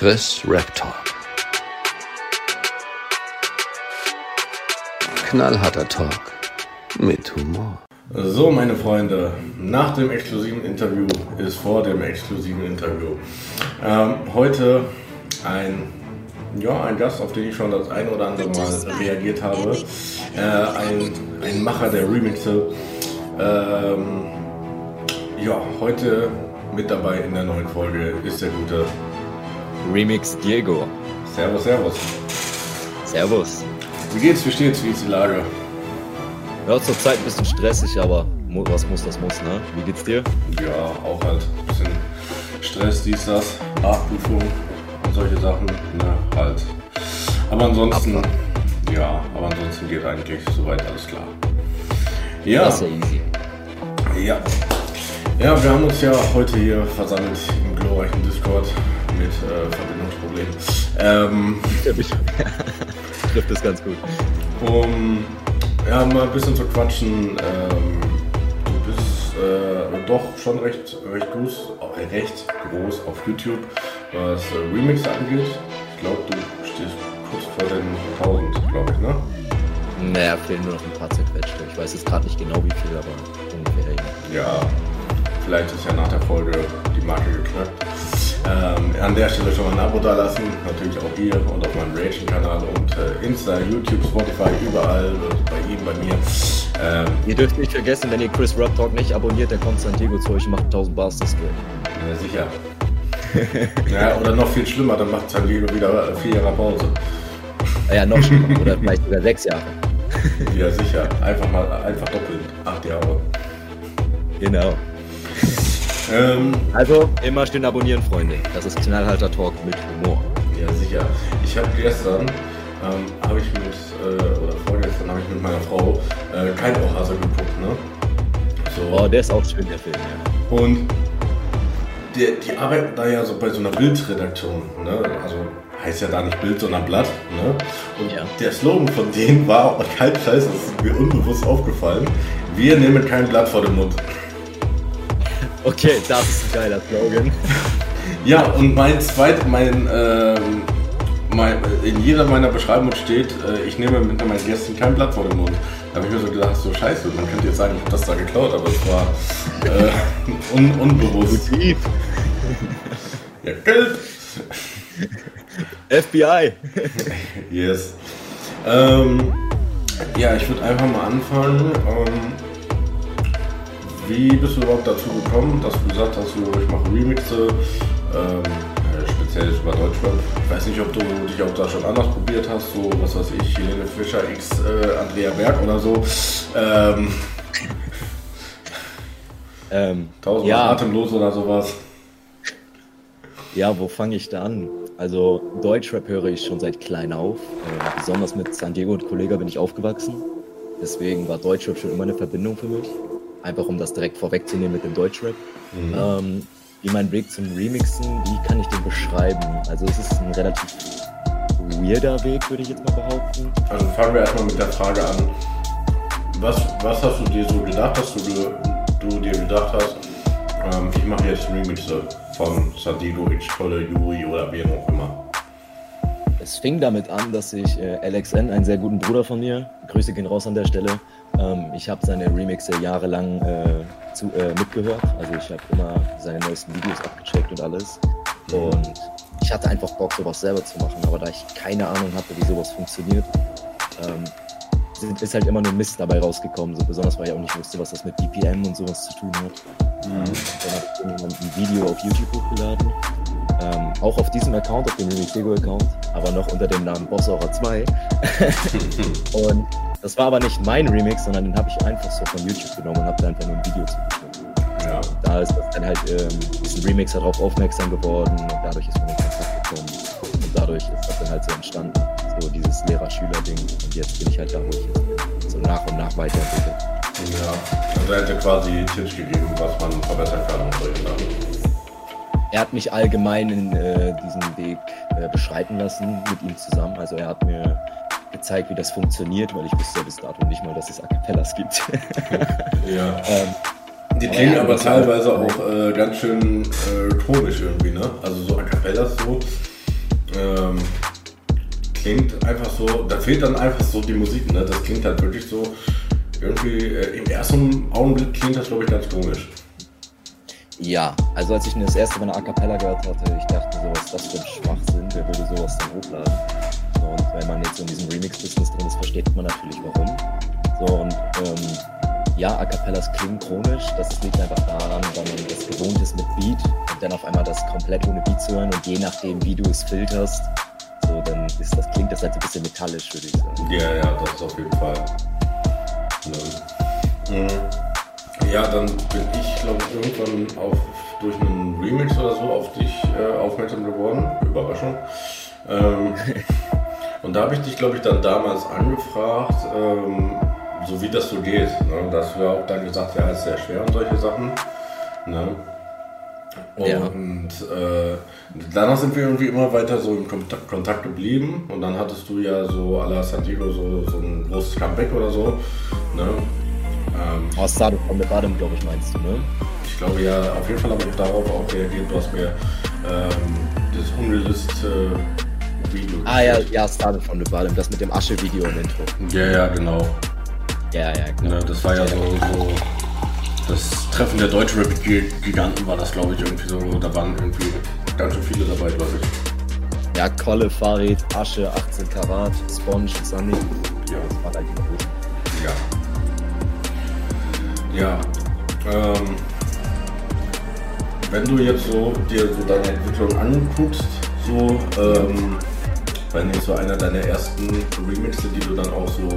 Chris Rap Talk. Knallharter Talk mit Humor. So, meine Freunde, nach dem exklusiven Interview ist vor dem exklusiven Interview. Ähm, heute ein, ja, ein Gast, auf den ich schon das ein oder andere Mal reagiert habe. Äh, ein, ein Macher der Remixe. Ähm, ja, heute mit dabei in der neuen Folge ist der gute Remix Diego. Servus, Servus. Servus. Wie geht's, wie steht's, wie ist die Lage? Ja, zur Zeit ein bisschen stressig, aber was muss, das muss, ne? Wie geht's dir? Ja, auch halt ein bisschen Stress, dies, das, Nachprüfung und solche Sachen, ne, halt. Aber ansonsten, ja, aber ansonsten geht eigentlich soweit alles klar. Ja. Das ist ja easy. Ja. Ja, wir haben uns ja heute hier versammelt im glorreichen Discord mit äh, Verbindungsproblemen. Ähm, Trifft es ganz gut. um ja, mal ein bisschen zu quatschen. Ähm, du bist äh, doch schon recht, recht, groß, äh, recht groß auf YouTube, was äh, Remix angeht. Ich glaube, du stehst kurz vor den 1000, glaube ich, ne? Naja, fehlen nur noch ein paar zerquetschte. Ich weiß jetzt gerade nicht genau wie viel, aber ungefähr. Ja. Vielleicht ist ja nach der Folge Marke geknackt. Ähm, an der Stelle schon mal ein Abo da lassen, natürlich auch hier und auf meinem Reaction-Kanal und äh, Insta, YouTube, Spotify, überall, bei ihm, bei mir. Ähm, Ihr dürft nicht vergessen, wenn ihr Chris Rap Talk nicht abonniert, der kommt San Diego zu euch und macht 1000 Bars das Geld. ja, sicher. ja, oder noch viel schlimmer, dann macht San Diego wieder äh, vier Jahre Pause. Naja, noch schlimmer. Oder vielleicht sogar sechs Jahre. Ja, sicher. Einfach mal, einfach doppelt. Acht Jahre. Genau. Ähm, Also immer schön abonnieren, Freunde. Das ist Knallhalter Talk mit Humor. Ja, sicher. Ich habe gestern, ähm, habe ich mit, äh, oder vorgestern habe ich mit meiner Frau äh, kein Ohrhase geguckt, ne? So. Oh, der ist auch schön, der Film, ja. Und die, die arbeiten da ja so bei so einer Bildredaktion, ne? Also heißt ja da nicht Bild, sondern Blatt, ne? Und Ja. der Slogan von denen war, kein Scheiß, das ist mir unbewusst aufgefallen, wir nehmen kein Blatt vor den Mund. Okay, das ist ein geiler Slogan. Ja, und mein zweit, mein, ähm, mein, in jeder meiner Beschreibungen steht, äh, ich nehme mit meinen Gästen kein Blatt vor den Mund. Da habe ich mir so gedacht, so scheiße, man könnte jetzt sagen, ich habe das da geklaut, aber es war äh, un, unbewusst. Ja, gelb. FBI. Yes. Ähm, ja, ich würde einfach mal anfangen. Ähm, wie bist du überhaupt dazu gekommen, dass du gesagt hast, ich mache Remixe, ähm, äh, speziell über Deutschrap. Ich weiß nicht, ob du dich auch da schon anders probiert hast, so was weiß ich, Helene Fischer x äh, Andrea Berg oder so. Ähm, Ähm, tausendmal ja, atemlos oder sowas. ja, wo fange ich da an? Also Deutschrap höre ich schon seit klein auf. Äh, besonders mit San Diego und Kollega bin ich aufgewachsen. Deswegen war Deutschrap schon immer eine Verbindung für mich. Einfach um das direkt vorwegzunehmen mit dem Deutschrap. Ähm, wie mein Weg zum Remixen, wie kann ich den beschreiben? Also es ist ein relativ weirder Weg, würde ich jetzt mal behaupten. Also fangen wir erstmal mit der Frage an. Was, was hast du dir so gedacht, dass du, du dir gedacht hast, ähm, ich mache jetzt Remixe von Sadigo, X Tolle, Juri oder wen auch immer? Es fing damit an, dass ich äh, LXN, einen sehr guten Bruder von mir, Grüße gehen raus an der Stelle, ähm, ich habe seine Remixe jahrelang äh, zu, äh, mitgehört. Also ich habe immer seine neuesten Videos abgecheckt und alles. Und ich hatte einfach Bock, sowas selber zu machen. Aber da ich keine Ahnung hatte, wie sowas funktioniert, ähm, ist halt immer nur Mist dabei rausgekommen. So besonders, weil ich auch nicht wusste, was das mit BPM und sowas zu tun hat. Dann habe ich irgendwann ein Video auf YouTube hochgeladen. Ähm, auch auf diesem Account, auf dem Remix Lego Account, aber noch unter dem Namen Bossaucher 2. und das war aber nicht mein Remix, sondern den habe ich einfach so von YouTube genommen und habe da einfach nur ein Video zugeschnitten. Ja. Da ist das dann halt ähm, diesen Remixer darauf aufmerksam geworden und dadurch ist man in Kontakt gekommen. Und dadurch ist das dann halt so entstanden, so dieses Lehrer-Schüler-Ding. Und jetzt bin ich halt da, wo ich jetzt bin. So nach und nach weiterentwickelt. ja. Also er hätte quasi Tipps gegeben, was man verbessern kann und solche Sachen. Er hat mich allgemein in äh, diesen Weg äh, beschreiten lassen mit ihm zusammen. Also er hat mir gezeigt, wie das funktioniert, weil ich wusste ja bis dato nicht mal, dass es A Cappellas gibt. Ja. ähm, Die klingen aber teilweise auch äh, ganz schön äh, komisch irgendwie, ne? Also so A Cappellas so. ähm, klingt einfach so, da fehlt dann einfach so die Musik, ne? Das klingt halt wirklich so, irgendwie, äh, im ersten Augenblick klingt das, glaube ich, ganz komisch. Ja, also als ich mir das erste Mal eine A Cappella gehört hatte, ich dachte so, was ist das für ein Schwachsinn, wer würde sowas dann hochladen? Und wenn man jetzt in diesem Remix-Business drin ist, versteht man natürlich warum. So, und ähm, ja, A Cappellas klingen chronisch, das liegt einfach daran, weil man das gewohnt ist mit Beat und dann auf einmal das komplett ohne Beat zu hören und je nachdem, wie du es filterst, so, dann ist das, klingt das halt so ein bisschen metallisch, würde ich sagen. Ja, ja, das ist auf jeden Fall. Ja, ja dann bin ich, glaube ich, irgendwann auf, durch einen Remix oder so auf dich äh, aufmerksam geworden. Überraschung. Ähm, und da habe ich dich, glaube ich, dann damals angefragt, ähm, so wie das so geht. Ne? Dass wir auch dann gesagt, ja, ist sehr schwer und solche Sachen. Ne? Und ja. äh, danach sind wir irgendwie immer weiter so im Kontakt, Kontakt geblieben. Und dann hattest du ja so à la San Diego so, so ein großes Comeback oder so. Ne? Ähm, oh, Started from the Bottom, glaube ich, meinst du, ne? Ich glaube ja, auf jeden Fall habe ich darauf auch reagiert. Du hast mir ähm, das unreleased Video Ah ja, ja, Started from the Bottom, das mit dem Asche-Video im Intro. Ja, ja, genau. Ja, ja, genau. Ne, das war ja so, so das Treffen der deutschen Rap-Giganten war das, glaube ich, irgendwie so. Da waren irgendwie ganz schön viele dabei, glaube ich. Ja, Kolle, Farid, Asche, 18 Karat, Sponge, Sunny. Ja. Das war halt die. Ja. Ja. Ähm, wenn du jetzt so dir so deine Entwicklung anguckst, so, ähm, wenn jetzt so einer deiner ersten Remixe, die du dann auch so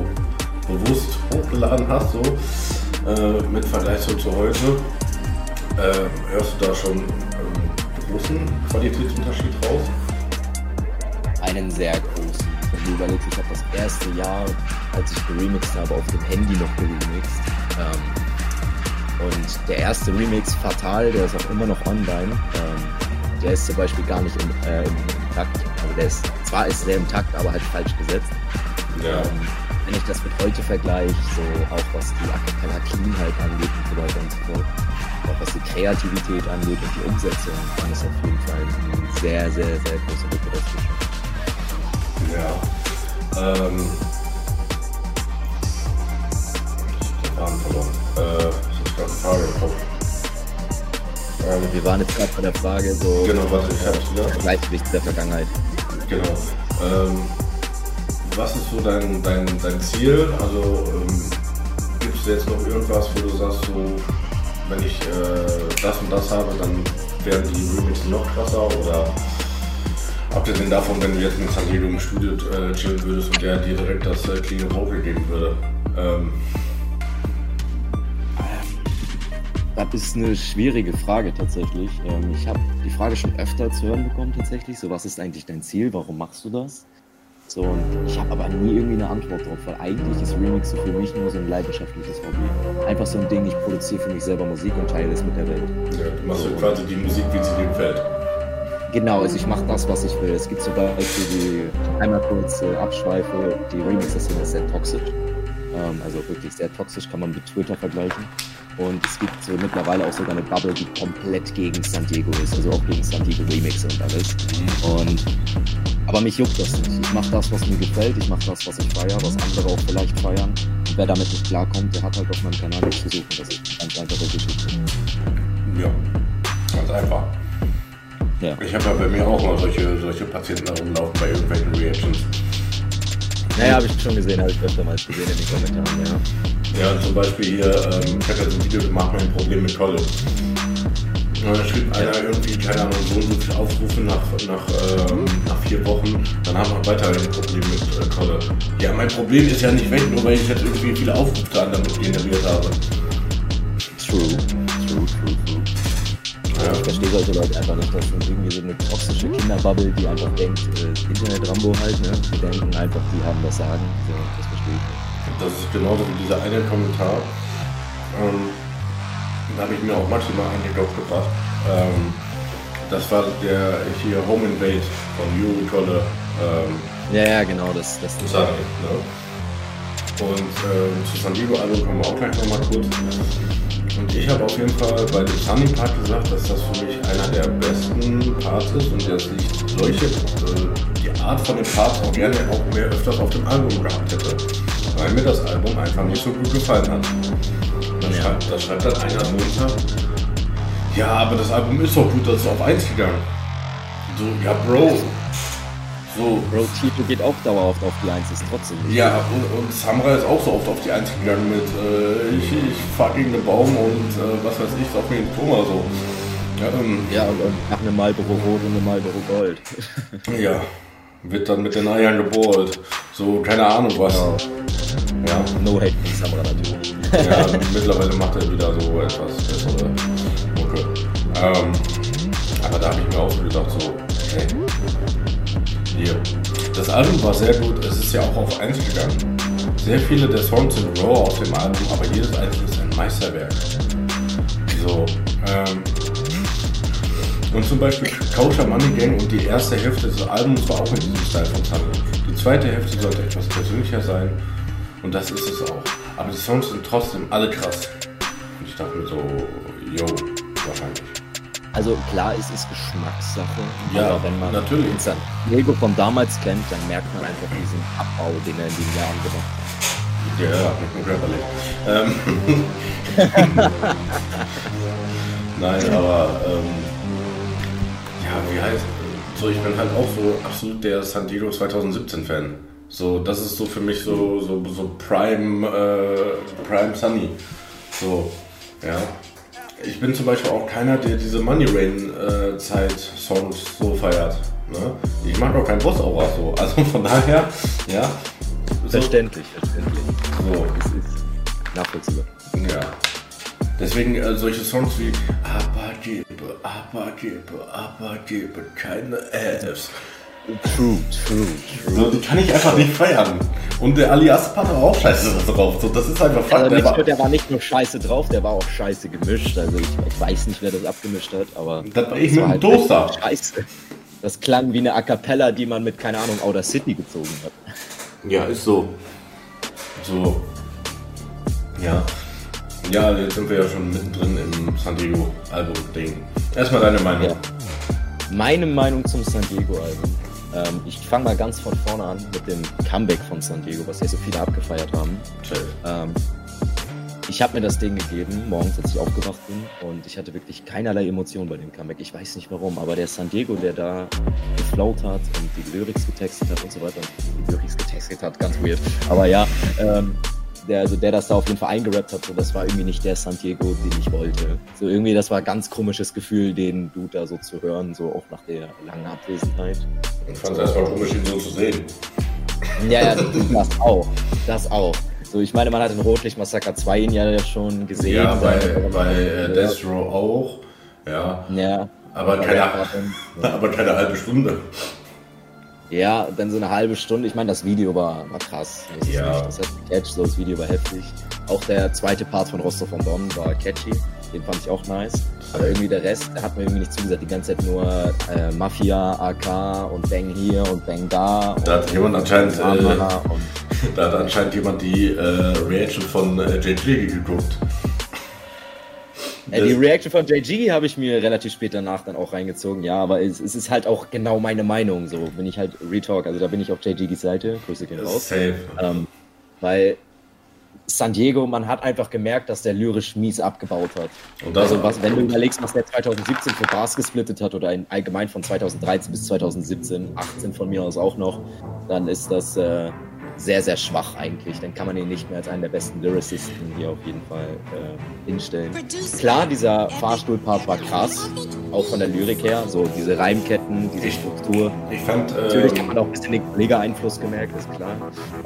bewusst hochgeladen hast, so, äh, mit Vergleich so zu heute. Äh, hörst du da schon einen großen Qualitätsunterschied raus? Einen sehr großen. Wenn du überlegst, ich habe das erste Jahr, als ich geremixed habe, auf dem Handy noch geremixed. Ähm, und der erste Remix, Fatal, der ist auch immer noch online. Ähm, der ist zum Beispiel gar nicht im, äh, im Takt. Also der ist, zwar ist der im Takt, aber halt falsch gesetzt. Ja. Ähm, wenn ich das mit heute vergleiche, so auch was die Acapella Cleanheit angeht und so weiter und so fort, auch was die Kreativität angeht und die Umsetzung, dann ist auf jeden Fall ein sehr, sehr, sehr großer Lücke dazwischen. Ja. Ähm. Ich hab den verloren. Äh, das ist gerade eine Frage im. Ähm, wir waren jetzt gerade bei der Frage so. Genau, warte, ich wieder. Gleichgewicht der Vergangenheit. Genau. Ähm, was ist so dein, dein, dein Ziel? Also ähm, gibt es jetzt noch irgendwas, wo du sagst, so, wenn ich äh, das und das habe, dann werden die Remixes noch krasser oder abgesehen davon, wenn du jetzt mit San Diego im Studio äh, chillen würdest und der dir direkt das äh, Clean Vocal geben würde? Ähm, das ist eine schwierige Frage tatsächlich. Ähm, ich habe die Frage schon öfter zu hören bekommen tatsächlich. So, was ist eigentlich dein Ziel? Warum machst du das? So, und ich habe aber nie irgendwie eine Antwort drauf, weil eigentlich ist Remixen für mich nur so ein leidenschaftliches Hobby. Einfach so ein Ding, ich produziere für mich selber Musik und teile es mit der Welt. Ja, du machst so. halt quasi die Musik, wie sie dir gefällt. Genau, also ich mache das, was ich will. Es gibt zum Beispiel die, einmal kurz äh, Abschweife, die Remixer-Szene ist sehr toxisch. Ähm, also wirklich sehr toxisch, kann man mit Twitter vergleichen. Und es gibt so mittlerweile auch sogar eine Bubble, die komplett gegen San Diego ist, also auch gegen San Diego Remixer und alles. Und aber mich juckt das nicht. Ich mache das, was mir gefällt, ich mache das, was ich feiere, was andere auch vielleicht feiern. Und wer damit nicht klarkommt, der hat halt auf meinem Kanal nichts zu suchen. Das ist ganz einfach der Geschichte. Ja, ganz einfach. Ja. Ich habe ja bei mir auch mal solche, solche Patienten herumlaufen bei irgendwelchen Reactions. Naja, habe ich schon gesehen, habe ich öftermals gesehen in den Kommentaren, ja. Ja, zum Beispiel hier, ähm, ich habe ja so ein Video gemacht, mein Problem mit Kolle. Und dann schrieb einer irgendwie, keine Ahnung, so und so viele Aufrufe nach, nach, ähm, nach vier Wochen, dann haben wir weiter ein Problem mit äh, Kolle. Ja, mein Problem ist ja nicht weg, nur weil ich jetzt irgendwie viele Aufrufe damit generiert habe. True, true, true, true. Ja. Ich verstehe solche Leute einfach nicht. Das sind irgendwie so eine toxische Kinderbubble, die einfach denkt, äh, Internet-Rambo halt, ne? Die denken einfach, die haben das Sagen. So, das verstehe ich nicht. Das ist genauso wie dieser eine Kommentar. Ähm, da habe ich mir auch maximal einen Kopf gebracht. Ähm, das war der hier Home Invade von Yuri Kolle. Ähm, ja, ja, genau, das, das, das ne? Und äh, zu San Diego Album kommen wir auch gleich nochmal kurz. Und ich habe auf jeden Fall bei dem Sunny Part gesagt, dass das für mich einer der besten Parts ist und jetzt nicht solche äh, Art von den Parts auch gerne auch mehr öfters auf dem Album gehabt hätte. Weil mir das Album einfach nicht so gut gefallen hat. Da Ja. schreibt, da schreibt dann einer runter. Ja, aber das Album ist doch gut, das ist auf 1 gegangen. So, ja, Bro. So, Bro, Tito geht auch dauerhaft auf die 1, ist trotzdem nicht. ja, und, und Samra ist auch so oft auf die 1 gegangen mit äh, ich, ich fahr gegen den Baum und äh, was weiß ich, auf den Koma so. Ja, ähm, Ja, und, nach einem Marlboro Rot und einem Marlboro Gold. ja, wird dann mit den Eiern gebohrt. So, keine Ahnung was. Ja, No hate gegen Samra natürlich. ja mittlerweile macht er wieder so etwas bessere Mucke. Ähm, aber da habe ich mir auch so gedacht, so, hey, hier. Das Album war sehr gut, es ist ja auch auf 1 gegangen. Sehr viele der Songs sind raw auf dem Album, aber jedes einzelne ist ein Meisterwerk. So, ähm, und zum Beispiel Kosher Money Gang und die erste Hälfte des Albums war auch in diesem Style von Sunny. Die zweite Hälfte sollte etwas persönlicher sein und das ist es auch. Aber die Songs sind trotzdem alle krass. Und ich dachte mir so, yo, wahrscheinlich. Also klar, es ist Geschmackssache. Ja, aber wenn man natürlich. San Diego von damals kennt, dann merkt man einfach diesen Abbau, den er in den Jahren gemacht hat. Ja, mit dem körperlich. Ähm, Nein, aber ähm, ja, wie heißt so, ich bin halt auch so absolut der San Diego 2017 Fan. So, das ist so für mich so so, so Prime äh, Prime Sunny. So, ja. Ich bin zum Beispiel auch keiner, der diese Money Rain äh, Zeit Songs so feiert. Ne? Ich mag auch keinen Boss Aura so. Also von daher, ja. So, Verständlich, verständlich. so. Es ist nachvollziehbar. Ja. Deswegen äh, solche Songs wie Aber gebe, aber gebe, aber gebe keine Fs. True, true, true. So, die kann ich einfach nicht feiern. Und der Alias Part war auch scheiße drauf. So, das ist einfach Fakt. Also der war, der war nicht nur scheiße drauf, der war auch scheiße gemischt. Also ich, ich weiß nicht, wer das abgemischt hat, aber. Das war ich mit dem halt Toaster. Scheiße. Das klang wie eine A Cappella, die man mit, keine Ahnung, Outer City gezogen hat. ja, ist so. So. Ja. Ja, jetzt sind wir ja schon mittendrin im San Diego Album-Ding. Erstmal deine Meinung. Ja. Meine Meinung zum San Diego Album. Ähm, ich fange mal ganz von vorne an mit dem Comeback von San Diego, was ja so viele abgefeiert haben. Ähm, ich habe mir das Ding gegeben, morgens, als ich aufgewacht bin, und ich hatte wirklich keinerlei Emotion bei dem Comeback. Ich weiß nicht warum, aber der San Diego, der da geflowt hat und die Lyrics getextet hat und so weiter, die Lyrics getextet hat, ganz weird. Aber ja, ähm, der, also der das da auf jeden Fall eingerappt hat, so, das war irgendwie nicht der San Diego, den ich wollte. So irgendwie, das war ein ganz komisches Gefühl, den Dude da so zu hören, so auch nach der langen Abwesenheit. Ich fand es erstmal komisch, ihn so zu sehen. Ja, ja, das auch. Das auch. So, ich meine, man hat in Rotlicht-Massaker 2 ihn ja schon gesehen. Ja, bei, bei äh, Death Row auch. Ja. Ja. Aber der keine, aber keine halbe Stunde. Ja, dann so eine halbe Stunde. Ich meine, das Video war, war krass. Das Ja. nicht- Das hat gecatcht, so das Video war heftig. Auch der zweite Part von Rostov von Don war catchy. Den fand ich auch nice. Aber irgendwie der Rest, der hat mir irgendwie nicht zugesagt. Die ganze Zeit nur äh, Mafia, AK und Bang hier und Bang da. Da hat jemand anscheinend, äh, Da hat anscheinend jemand die äh, Reaction von äh, JG geguckt. Äh, die Reaction von JG habe ich mir relativ spät danach dann auch reingezogen, ja, aber es, es ist halt auch genau meine Meinung, so bin ich halt Retalk, also da bin ich auf JGs Seite, Grüße gehen raus, Safe. ähm, weil San Diego, man hat einfach gemerkt, dass der lyrisch mies abgebaut hat. Und also was, wenn du überlegst, was der 2017 für Bars gesplittet hat oder in, allgemein von 2013 bis 2017, 18 von mir aus auch noch, dann ist das äh, sehr, sehr schwach eigentlich. Dann kann man ihn nicht mehr als einen der besten Lyricisten hier auf jeden Fall äh, hinstellen. Klar, dieser Fahrstuhlpart war krass, auch von der Lyrik her, so diese Reimketten, diese Struktur. Ich fand, Natürlich hat man auch ein bisschen den Kollege-Einfluss gemerkt, ist klar.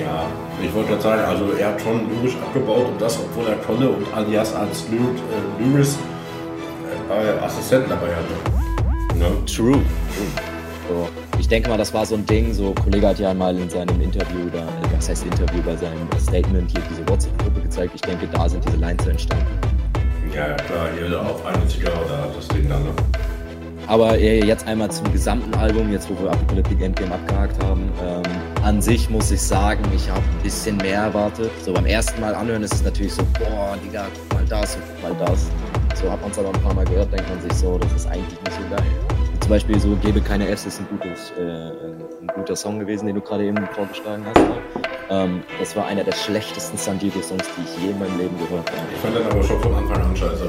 ja, ich wollte gerade sagen, also er hat schon lyrisch abgebaut und das, obwohl er Kolle und Alias als Lyr äh, Lyris äh, Assistenten dabei hatte. Ne? True. True. So, ich denke mal, das war so ein Ding. So, Kollege hat ja mal in seinem Interview, da, was heißt Interview, bei seinem Statement hier diese WhatsApp-Gruppe gezeigt. Ich denke, da sind diese Lines entstanden. Ja, klar, hier auf eine Zigarre da das Ding dann. Ne? Aber äh, jetzt einmal zum gesamten Album, jetzt wo wir Apocalyptic Endgame abgehakt haben. Ähm, an sich muss ich sagen, ich habe ein bisschen mehr erwartet. So beim ersten Mal anhören ist es natürlich so, boah, Digga, guck mal das und guck mal das. So hat man es aber ein paar Mal gehört, denkt man sich so, das ist eigentlich nicht so geil. Zum Beispiel so Gebe keine Fs ist ein, gutes, äh, ein guter Song gewesen, den du gerade eben vorgeschlagen hast. Ähm, das war einer der schlechtesten San Diego-Songs, die ich je in meinem Leben gehört habe. Ich fand den aber schon von Anfang an scheiße.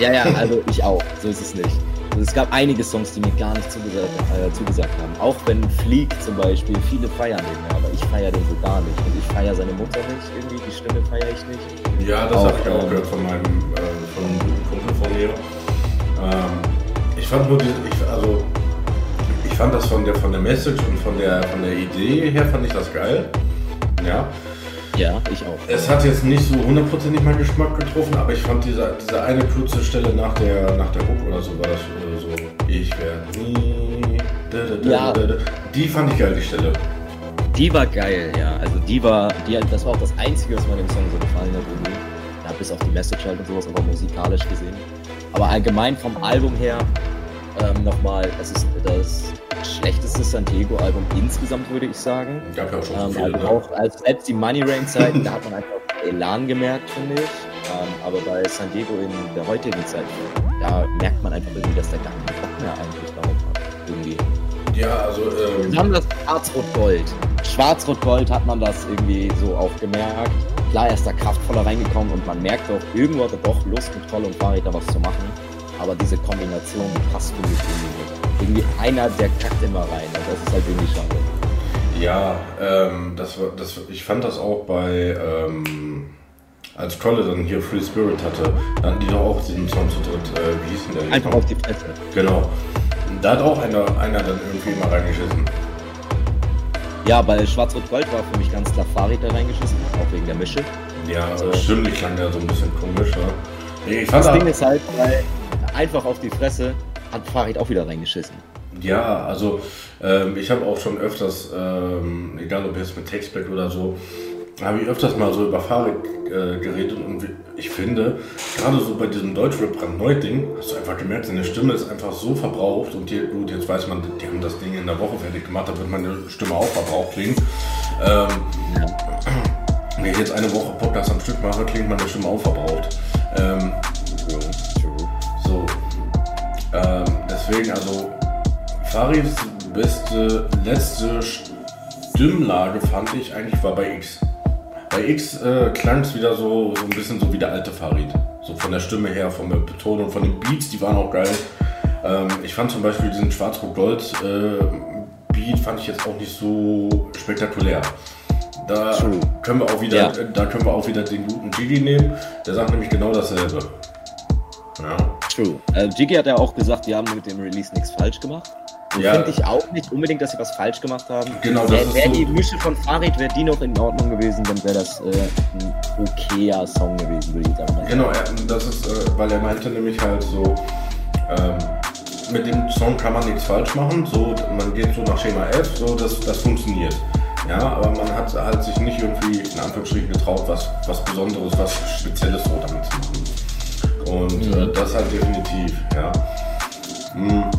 Ja, ja, also ich auch. So ist es nicht. Also es gab einige Songs, die mir gar nicht zugesagt, äh, zugesagt haben. Auch wenn Fleek zum Beispiel, viele feiern den, ja, aber ich feiere den so gar nicht. Und ich feiere seine Mutter nicht, irgendwie, die Stimme feiere ich nicht. Ja, das habe ich auch ähm, gehört von meinem äh, von einem Kumpel von mir. Ähm, ich fand nur die, ich, also ich fand das von der von der Message und von der von der Idee her fand ich das geil. Ja. Ja, ich auch. Es hat jetzt nicht so hundertprozentig meinen Geschmack getroffen, aber ich fand diese, diese eine kurze Stelle nach der, nach der Hook oder so war das äh, so, ich werde nie. Da, da, da, ja. Die fand ich geil, die Stelle. Die war geil, ja. Also die war, die, das war auch das Einzige, was mir dem Song so gefallen hat. Ja, bis auf die Message halt und sowas, aber musikalisch gesehen. Aber allgemein vom Album her, ähm, nochmal, es ist das schlechteste Santiago-Album insgesamt, würde ich sagen. Gab ja auch schon so ähm, viele, also auch als selbst die Money Rain Zeiten, da hat man einfach Elan gemerkt, finde ich. Ähm, aber bei San Diego in der heutigen Zeit, da merkt man einfach irgendwie, dass der gar keinen Bock mehr eigentlich darauf hat. Irgendwie. Ja, also. Ähm, Wir haben das Schwarz-Rot-Gold. Schwarz-Rot-Gold hat man das irgendwie so auch gemerkt. Klar, er ist da kraftvoller reingekommen und man merkt auch, irgendwo hat er doch Lust, mit Troll und Fahrrad da was zu machen. Aber diese Kombination, die passt für mich irgendwie nicht irgendwie einer, der kackt immer rein. Und das ist halt irgendwie schade. Ja, ähm, das das, ich fand das auch bei, ähm, als Trolle dann hier Free Spirit hatte, dann hatten die doch auch diesen Song zu dritt, äh, wie hieß denn der? Einfach auf die Fresse. Genau. Da hat auch einer, einer dann irgendwie mal reingeschissen. Ja, bei Schwarz-Rot-Gold war für mich ganz klar Farid da reingeschissen, auch wegen der Mische. Ja, also, stimmlich klang der so ein bisschen komisch, ne? Ich fand das Ding ist halt, weil einfach auf die Fresse hat Farid auch wieder reingeschissen. Ja, also ähm, ich habe auch schon öfters, ähm, egal ob jetzt mit Textback oder so, habe ich öfters mal so über Farid äh, geredet und ich finde, gerade so bei diesem Deutschrap Brandneu-Ding, hast du einfach gemerkt, seine Stimme ist einfach so verbraucht und die, gut, jetzt weiß man, die haben das Ding in der Woche fertig gemacht, da wird meine Stimme auch verbraucht klingen. Ähm, wenn ich jetzt eine Woche Podcast am Stück mache, klingt meine Stimme auch verbraucht. Ähm, so, ähm, deswegen, also Farids beste letzte Stimmlage fand ich eigentlich war bei X. Bei X äh, klang es wieder so, so ein bisschen so wie der alte Farid. So von der Stimme her, von der Betonung, von den Beats, die waren auch geil. Ähm, ich fand zum Beispiel diesen Schwarz-Rot-Gold äh, Beat fand ich jetzt auch nicht so spektakulär. Da können wir auch wieder, ja. da können wir auch wieder den guten Gigi nehmen. Der sagt nämlich genau dasselbe. Ja. True. Äh, Jiggy hat ja auch gesagt, die haben mit dem Release nichts falsch gemacht. Ja. Finde ich auch nicht unbedingt, dass sie was falsch gemacht haben. Genau, Wäre wär so die Mische von Farid, wäre die noch in Ordnung gewesen, dann wäre das äh, ein okayer Song gewesen, würde ich sagen. Genau, er, das ist, äh, weil er meinte nämlich halt so, ähm, mit dem Song kann man nichts falsch machen, so, man geht so nach Schema F, so, das, das funktioniert. Ja, aber man hat halt sich nicht irgendwie in Anführungsstrichen getraut, was, was Besonderes, was Spezielles so damit zu machen. Und äh, mhm. das halt definitiv, ja. Mhm.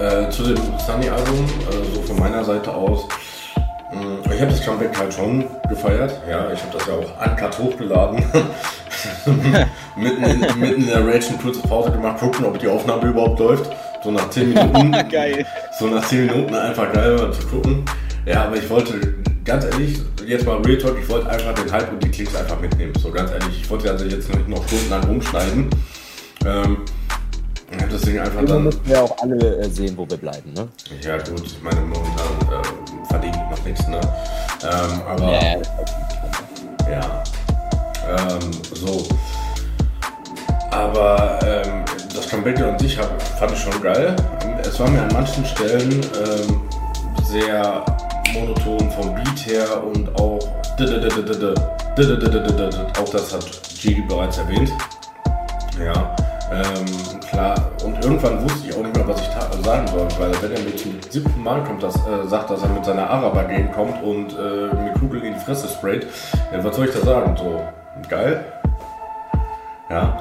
Äh, zu dem Sunny-Album, äh, so von meiner Seite aus, mh, ich habe das Comeback halt schon gefeiert. Ja, ich habe das ja auch uncut hochgeladen. mitten, in, mitten in der Rage eine kurze Pause gemacht, gucken, ob die Aufnahme überhaupt läuft. So nach 10 Minuten. geil. So nach 10 Minuten einfach geil zu gucken. Ja, aber ich wollte ganz ehrlich, jetzt mal Real Talk, ich wollte einfach den Hype und die Klicks einfach mitnehmen. So ganz ehrlich, ich wollte also jetzt nicht noch stundenlang rumschneiden. Ähm, das Ding einfach dann. müssen wir auch alle äh, sehen, wo wir bleiben, ne? Ja, gut, ich meine, momentan äh, verdiene ich noch nichts, ne? Ähm, aber. Ja, ja. Ähm, so. Aber ähm, das Comeback an sich hab, fand ich schon geil. Es war mir an manchen Stellen ähm, sehr monoton vom Beat her und auch auch das hat Gigi bereits erwähnt. Ja, ähm, klar. Und irgendwann wusste ich auch nicht mehr, was ich sagen soll, weil wenn er mir zum siebten Mal kommt, das, äh, sagt, dass er mit seiner Araber Gang kommt und äh, mir Kugeln in die Fresse sprayt, ja, was soll ich da sagen? So, geil. Ja.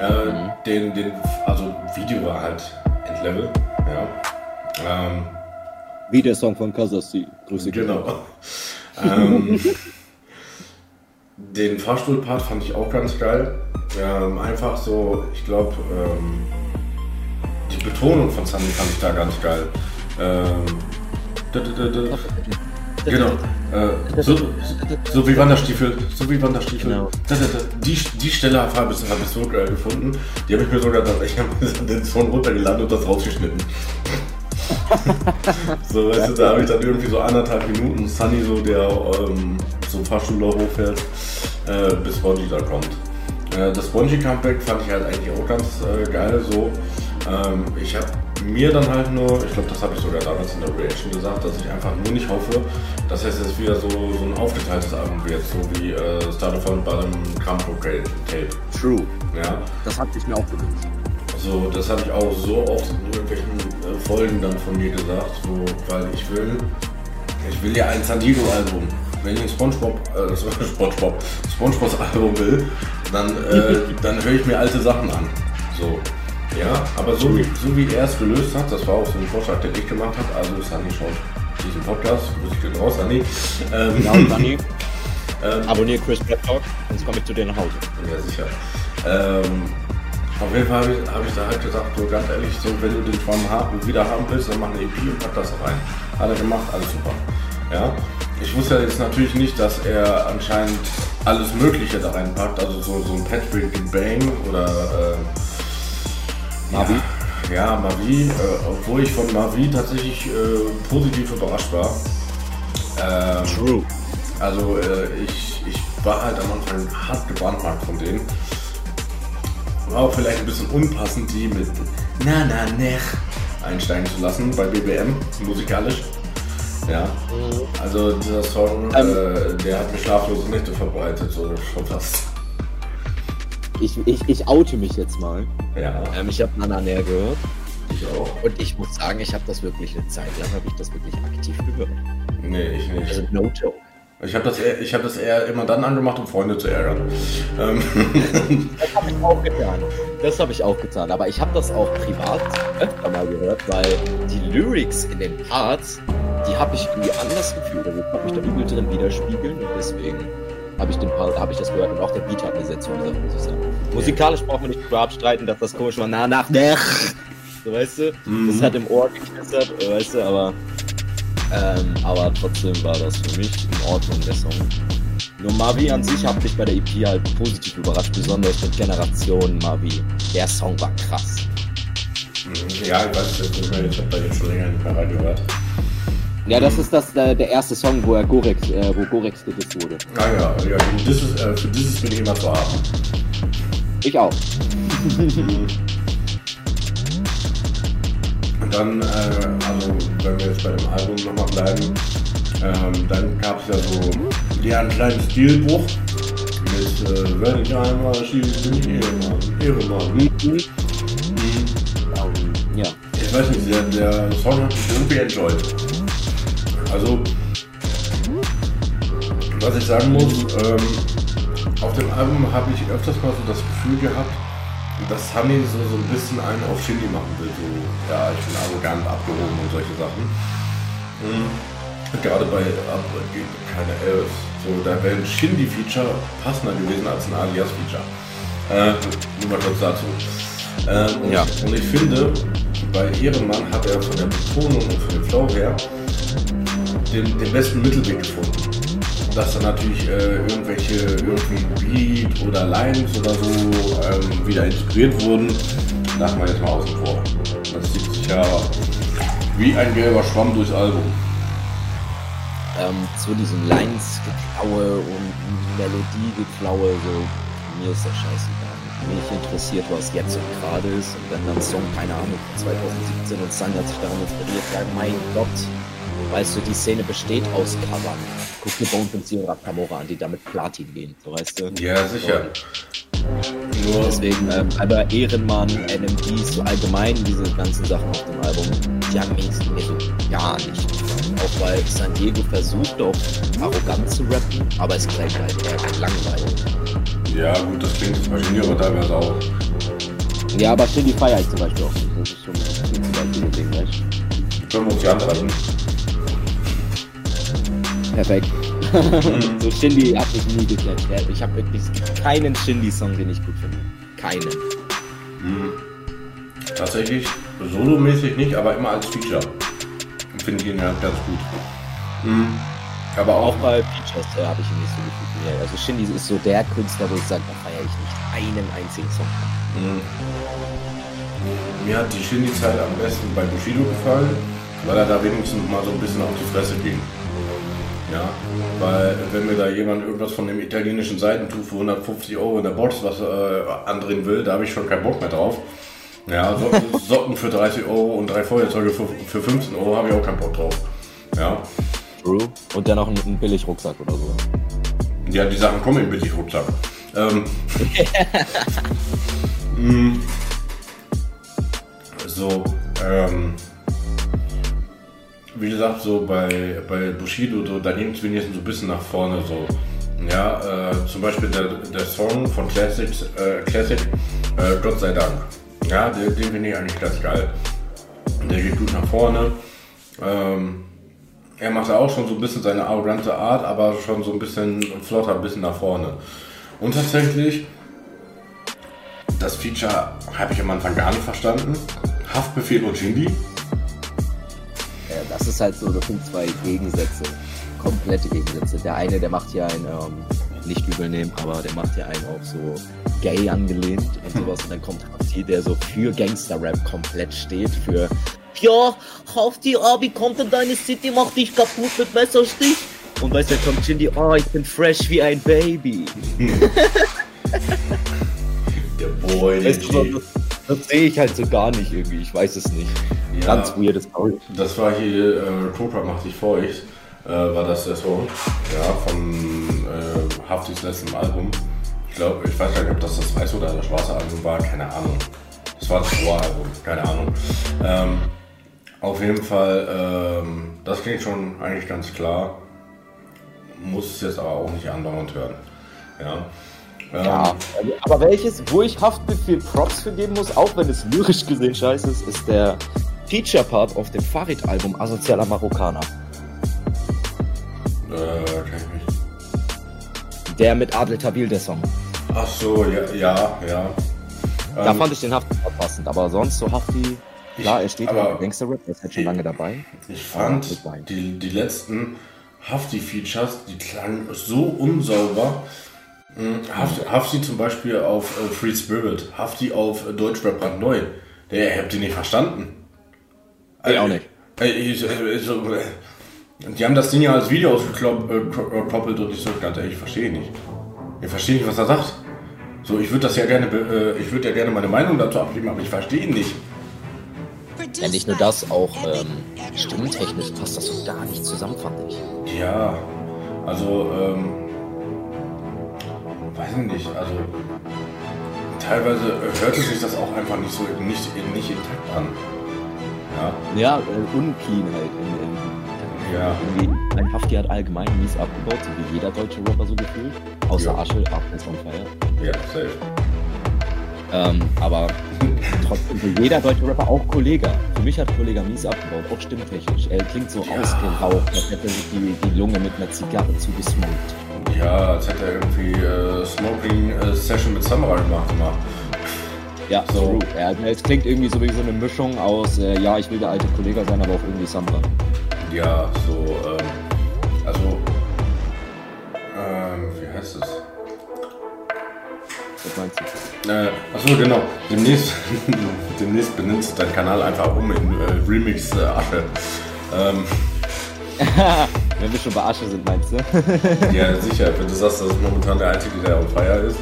Äh, mhm. den, den, also Video war halt Endlevel. Ja. Ähm, wie der Song von Kasasi. Grüße Genau. ähm, den Fahrstuhlpart fand ich auch ganz geil. Ähm, einfach so, ich glaube, ähm, die Betonung von Sunny fand ich da ganz geil. Ähm, da, da, da, da. Genau. Äh, so, so wie Wanderstiefel. So wie Wanderstiefel. Genau. Die, die Stelle habe ich, hab ich so geil gefunden. Die habe ich mir sogar dann, ich den Song runtergeladen und das rausgeschnitten. so, weißt du, da habe ich dann irgendwie so anderthalb Minuten Sunny, so der ähm, so Fahrschüler hochfährt, äh, bis Bonji da kommt. Äh, das Bonji Comeback fand ich halt eigentlich auch ganz äh, geil. So, ähm, ich habe mir dann halt nur, ich glaube, das habe ich sogar damals in der Reaction gesagt, dass ich einfach nur nicht hoffe, dass es jetzt wieder so, so ein aufgeteiltes Album wird, so wie äh, Started von Bottom Campo Tape. True. Ja, Das hatte ich mir auch gewünscht. so, das habe ich auch so oft in irgendwelchen äh, Folgen dann von mir gesagt, so, weil ich will, ich will ja ein San Diego Album. Wenn ich ein SpongeBob, äh, SpongeBob, SpongeBobs Album will, dann, äh, dann höre ich mir alte Sachen an. So, ja, aber so wie, so wie er es gelöst hat, das war auch so ein Vorschlag, den ich gemacht habe, also Sunny schaut diesen Podcast, grüße ich den raus, Sunny. Ähm, Genau, Sunny, ähm, abonniere Chris Talk, sonst komme ich zu dir nach Hause. Ja, sicher. Ähm, auf jeden Fall habe ich, hab ich da halt gesagt, so ganz ehrlich, so wenn du den Schwamm ha wieder haben willst, dann mach eine EP und pack das rein. Hat er gemacht, alles super. Ja. Ich wusste jetzt natürlich nicht, dass er anscheinend alles Mögliche da reinpackt, also so, so ein Patrick Bang oder äh, Mavi? Ja, ja Mavi, äh, obwohl ich von Mavi tatsächlich äh, positiv überrascht war. Ähm, True. also äh, ich, ich war halt am Anfang hart gebrandmarkt von denen. War auch vielleicht ein bisschen unpassend, die mit Na Na Nech einsteigen zu lassen bei BBM, musikalisch. Ja, also dieser Song, äh, der hat mir schlaflose Nächte verbreitet, so schon fast. Ich, ich, ich oute mich jetzt mal. Ja, Ähm, ich habe Nana näher gehört ich auch. und ich muss sagen, ich habe das wirklich eine Zeit lang, habe ich das wirklich aktiv gehört. Nee, ich nicht. Also no joke. Ich habe das, eher- ich hab das eher immer dann angemacht, um Freunde zu ärgern. Ähm, Das habe ich auch getan. Das habe ich auch getan. Aber ich habe das auch privat öfter mal gehört, weil die Lyrics in den Parts, die habe ich irgendwie anders gefühlt. Also ich habe mich da übel drin widerspiegeln und deswegen habe ich den habe ich das gehört und auch der Beat hat mir sehr zugesagt, muss ich sagen. Musikalisch braucht man nicht drüber abstreiten, dass das komisch war. Na, nach, nach. So, weißt du? Das hat im Ohr geknistert, weißt du, aber ähm, aber trotzdem war das für mich in Ordnung, der Song. Nur Mavi an sich hat mich bei der EP halt positiv überrascht, besonders mit Generation Mavi. Der Song war krass. ja, ich weiß ich habe da jetzt schon länger nicht mehr reingehört. Ja, das ist das, äh, der erste Song, wo er Gorex, äh, wo Gorex gedisst wurde. Ah ja, ja das ist, äh, für dieses bin ich immer zu haben. Ich auch. Und dann, äh, also wenn wir jetzt bei dem Album nochmal bleiben, ähm, dann gab es ja so ja, einen kleinen Stilbruch mit äh, Wenn ich einmal schieße, bin ich Ehrenmann. Ehrenmann. Mhm. Ja. Ich weiß nicht, der, der Song hat mich irgendwie enjoyed. Also, was ich sagen muss, ähm, auf dem Album habe ich öfters mal so das Gefühl gehabt, dass Sunny so, so ein bisschen einen auf Shindy machen will. So, ja, ich bin arrogant, abgehoben und solche Sachen. Mhm. Gerade bei Ab keine Elf. So, da wäre ein Shindy-Feature passender gewesen als ein Alias-Feature. Äh, nur mal kurz dazu. Ähm, und, Ja. und ich finde, bei Ehrenmann hat er von der Betonung und von dem Flow her den, den besten Mittelweg gefunden. Dass dann natürlich äh, irgendwelche irgendwie Beat oder Lines oder so ähm, wieder integriert wurden, lassen wir jetzt mal außen vor. Das zieht sich ja wie ein gelber Schwamm durchs Album. Ähm, zu diesen Lines-Geklaue und Melodie-Geklaue, so, mir ist das scheißegal. Mich interessiert, was jetzt und gerade ist. Und wenn dann Song, keine Ahnung, 2017 und Sunny hat sich daran inspiriert, ja, mein Gott. Weißt du, die Szene besteht aus Covern. Guck dir Bone MC und Rakamora an, die damit Platin gehen, so weißt du. Ja, sicher. Nur, Deswegen, ähm, aber Ehrenmann, NMDs, so allgemein diese ganzen Sachen auf dem Album, die haben mir so gar nicht. Auch weil San Diego versucht auch arrogant zu rappen, aber es klingt halt eher langweilig. ja gut, das klingt zum Beispiel aber teilweise auch. Ja, aber Shindy ich zum Beispiel auch. Das ist schon ein Beispiel Ding, weißt Können wir uns ja antreffen. Perfekt. so Shindy hat mich nie. Ja, Ich habe wirklich keinen Shindy-Song, den ich gut finde. Keinen. Tatsächlich Solomäßig nicht, aber immer als Feature. Finde ich ihn ja ganz gut. Mhm. Aber auch Auch bei Features äh, habe ich ihn nicht so gefühlt. Nee, also Shindy ist so der Künstler, wo ich sage, da feiere ich nicht einen einzigen Song. Mhm. Mir hat die Shindy-Zeit am besten bei Bushido gefallen, weil er da wenigstens mal so ein bisschen auf die Fresse ging. Ja, weil wenn mir da jemand irgendwas von dem italienischen Seitentuch für 150 Euro in der Box was äh, andrehen will, da habe ich schon keinen Bock mehr drauf. Ja, so, Socken für 30 Euro und drei Feuerzeuge für, für 15 Euro habe ich auch keinen Bock drauf. Ja, True. Und dann noch einen, einen Billig-Rucksack oder so. Ja, die Sachen kommen im Billig-Rucksack. Ähm, mm, so, ähm, wie gesagt, so bei, bei Bushido, so, da nimmt es wenigstens so ein bisschen nach vorne. So. Ja, äh, zum Beispiel der, der Song von Classics, äh, Classic, äh, Gott sei Dank. Ja, den, den finde ich eigentlich ganz geil. Der geht gut nach vorne. Ähm, er macht auch schon so ein bisschen seine arrogante Art, aber schon so ein bisschen flotter, ein bisschen nach vorne. Und tatsächlich, das Feature habe ich am Anfang gar nicht verstanden. Haftbefehl und Shindy. Das ist halt so, das sind zwei Gegensätze. Komplette Gegensätze. Der eine, der macht ja einen, ähm, nicht übel nehmen, aber der macht ja einen auch so gay angelehnt und sowas. Und dann kommt Hafti, der so für Gangster-Rap komplett steht, für Ja, Hafti, Abi, kommt in deine City, mach dich kaputt mit Messerstich. Und weißt du, kommt Shindy, oh, ich bin fresh wie ein Baby. Der Boy, der Weißt du, das, das sehe ich halt so gar nicht irgendwie, ich weiß es nicht. Ja. Ganz weirde Story. Das war hier, äh, Cobra macht dich feucht, äh, war das der Song. Ja, von äh, Haftis letztem Album. Ich glaube, ich weiß gar nicht, ob das das weiße oder das schwarze Album war, keine Ahnung. Das war das Rohr-Album, keine Ahnung. Ähm, auf jeden Fall, ähm, das klingt schon eigentlich ganz klar. Muss es jetzt aber auch nicht andauernd hören. Ja. Ähm, Ja, aber welches, wo ich Haftbefehl Props für geben muss, auch wenn es lyrisch gesehen scheiße ist, ist der Feature-Part auf dem Farid-Album Asozialer Marokkaner. Äh, kann ich nicht. Der mit Adel Tabil, der Song. Ach so, ja, ja. ja. Da Ähm, fand ich den Hafti-Part passend, aber sonst so Hafti, klar, er steht aber- Gangster-Rap, er ist halt schon lange dabei. Ich fand die, die letzten Hafti-Features, die klangen so unsauber. Mhm, Hafti, Hafti zum Beispiel auf äh, Free Spirit, Hafti auf äh, Deutschrap brandneu. Der, ihr habt die nicht verstanden. Ich auch nicht. Äh, ich, äh, so, äh, die haben das Ding ja als Video ausgekoppelt und ich so, ganz ehrlich, ich verstehe nicht. Ich verstehe nicht, was er sagt. So, ich würde das ja gerne, äh, ich würde ja gerne meine Meinung dazu abgeben, aber ich verstehe ihn nicht. Ja, nicht nur das, auch ähm, stimmtechnisch passt das so gar nicht zusammen, fand ich. Ja, also, ähm, weiß ich nicht, also teilweise hörte sich das auch einfach nicht so nicht, nicht intakt an. Ja, Ja, äh, unclean halt. In, in, ja, irgendwie, ein Hafti hat allgemein mies abgebaut, so wie jeder deutsche Rapper so gefühlt. Außer Ja. Asche, ist on fire. ja, safe. Ähm, aber trotzdem, für jeder deutsche Rapper, auch Kollega. Für mich hat Kollega mies abgebaut, auch stimmtechnisch. Er klingt so Ja. ausgeraucht, als hätte er sich die, die Lunge mit einer Zigarre zugesmoked. Ja, als hätte er irgendwie äh, Smoking äh, Session mit Samurai gemacht. Immer. Ja, So. Ja, es klingt irgendwie so wie so eine Mischung aus, äh, ja, ich will der alte Kollega sein, aber auch irgendwie Samba. Ja, so, ähm, also, ähm, wie heißt es? Was meinst du? Äh, achso, genau. Demnächst, demnächst benennst du deinen Kanal einfach um in äh, Remix äh, Asche. Ähm, Wenn wir schon bei Asche sind, meinst du? ja, sicher, wenn du sagst, das ist momentan der Einzige, der auf Feier ist.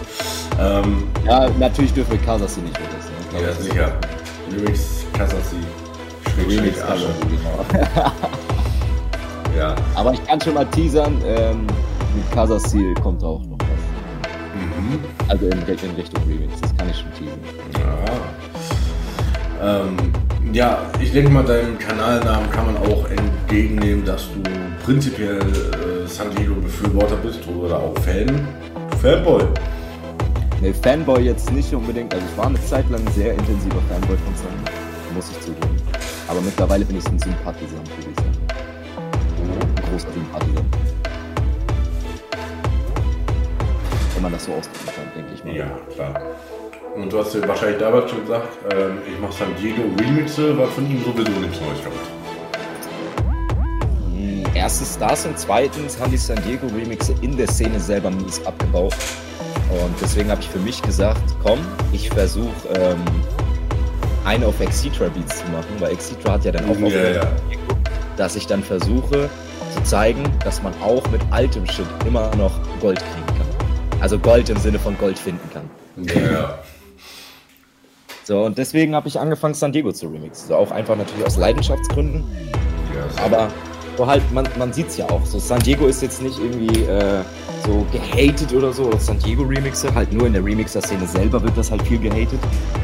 Ähm, ja, natürlich dürfen wir Kasasi nicht. Ich glaub, ja, das sicher. Remix Kasassi. Remix Asche. Genau. Ja. Aber ich kann schon mal teasern, ähm, mit Kasasi kommt auch noch was. Mhm. Also in, in Richtung Remix, das kann ich schon teasern. Ja. Ähm, ja, ich denke mal, deinem Kanalnamen kann man auch entgegennehmen, dass du prinzipiell äh, San Diego Befürworter bist oder auch Fan. Fanboy. Ne, Fanboy jetzt nicht unbedingt, also ich war eine Zeit lang sehr intensiver Fanboy von Sun, muss ich zugeben. Aber mittlerweile bin ich ein Sympathisant, würde ich sagen. Ein großer Sympathisant. Wenn man das so ausdrücken kann, denke ich mal. Ja, klar. Und du hast dir wahrscheinlich damals schon gesagt, ähm, ich mache San Diego Remixe, war von ihm sowieso nichts Neues gehabt. Hm, Erstens das und zweitens haben die San Diego Remixe in der Szene selber mies abgebaut. Und deswegen habe ich für mich gesagt, komm, ich versuche ähm, eine auf Exitra Beats zu machen, weil Exitra hat ja dann auch Ja, auf ja. dass ich dann versuche zu zeigen, dass man auch mit altem Shit immer noch Gold kriegen kann. Also Gold im Sinne von Gold finden kann. Ja, ja. So, und deswegen habe ich angefangen, San Diego zu remixen. So auch einfach natürlich aus Leidenschaftsgründen. ja Aber so halt, man, man sieht es ja auch. So, San Diego ist jetzt nicht irgendwie äh, so gehatet oder so. San Diego Remixe, halt nur in der Remixer-Szene selber wird das halt viel gehatet.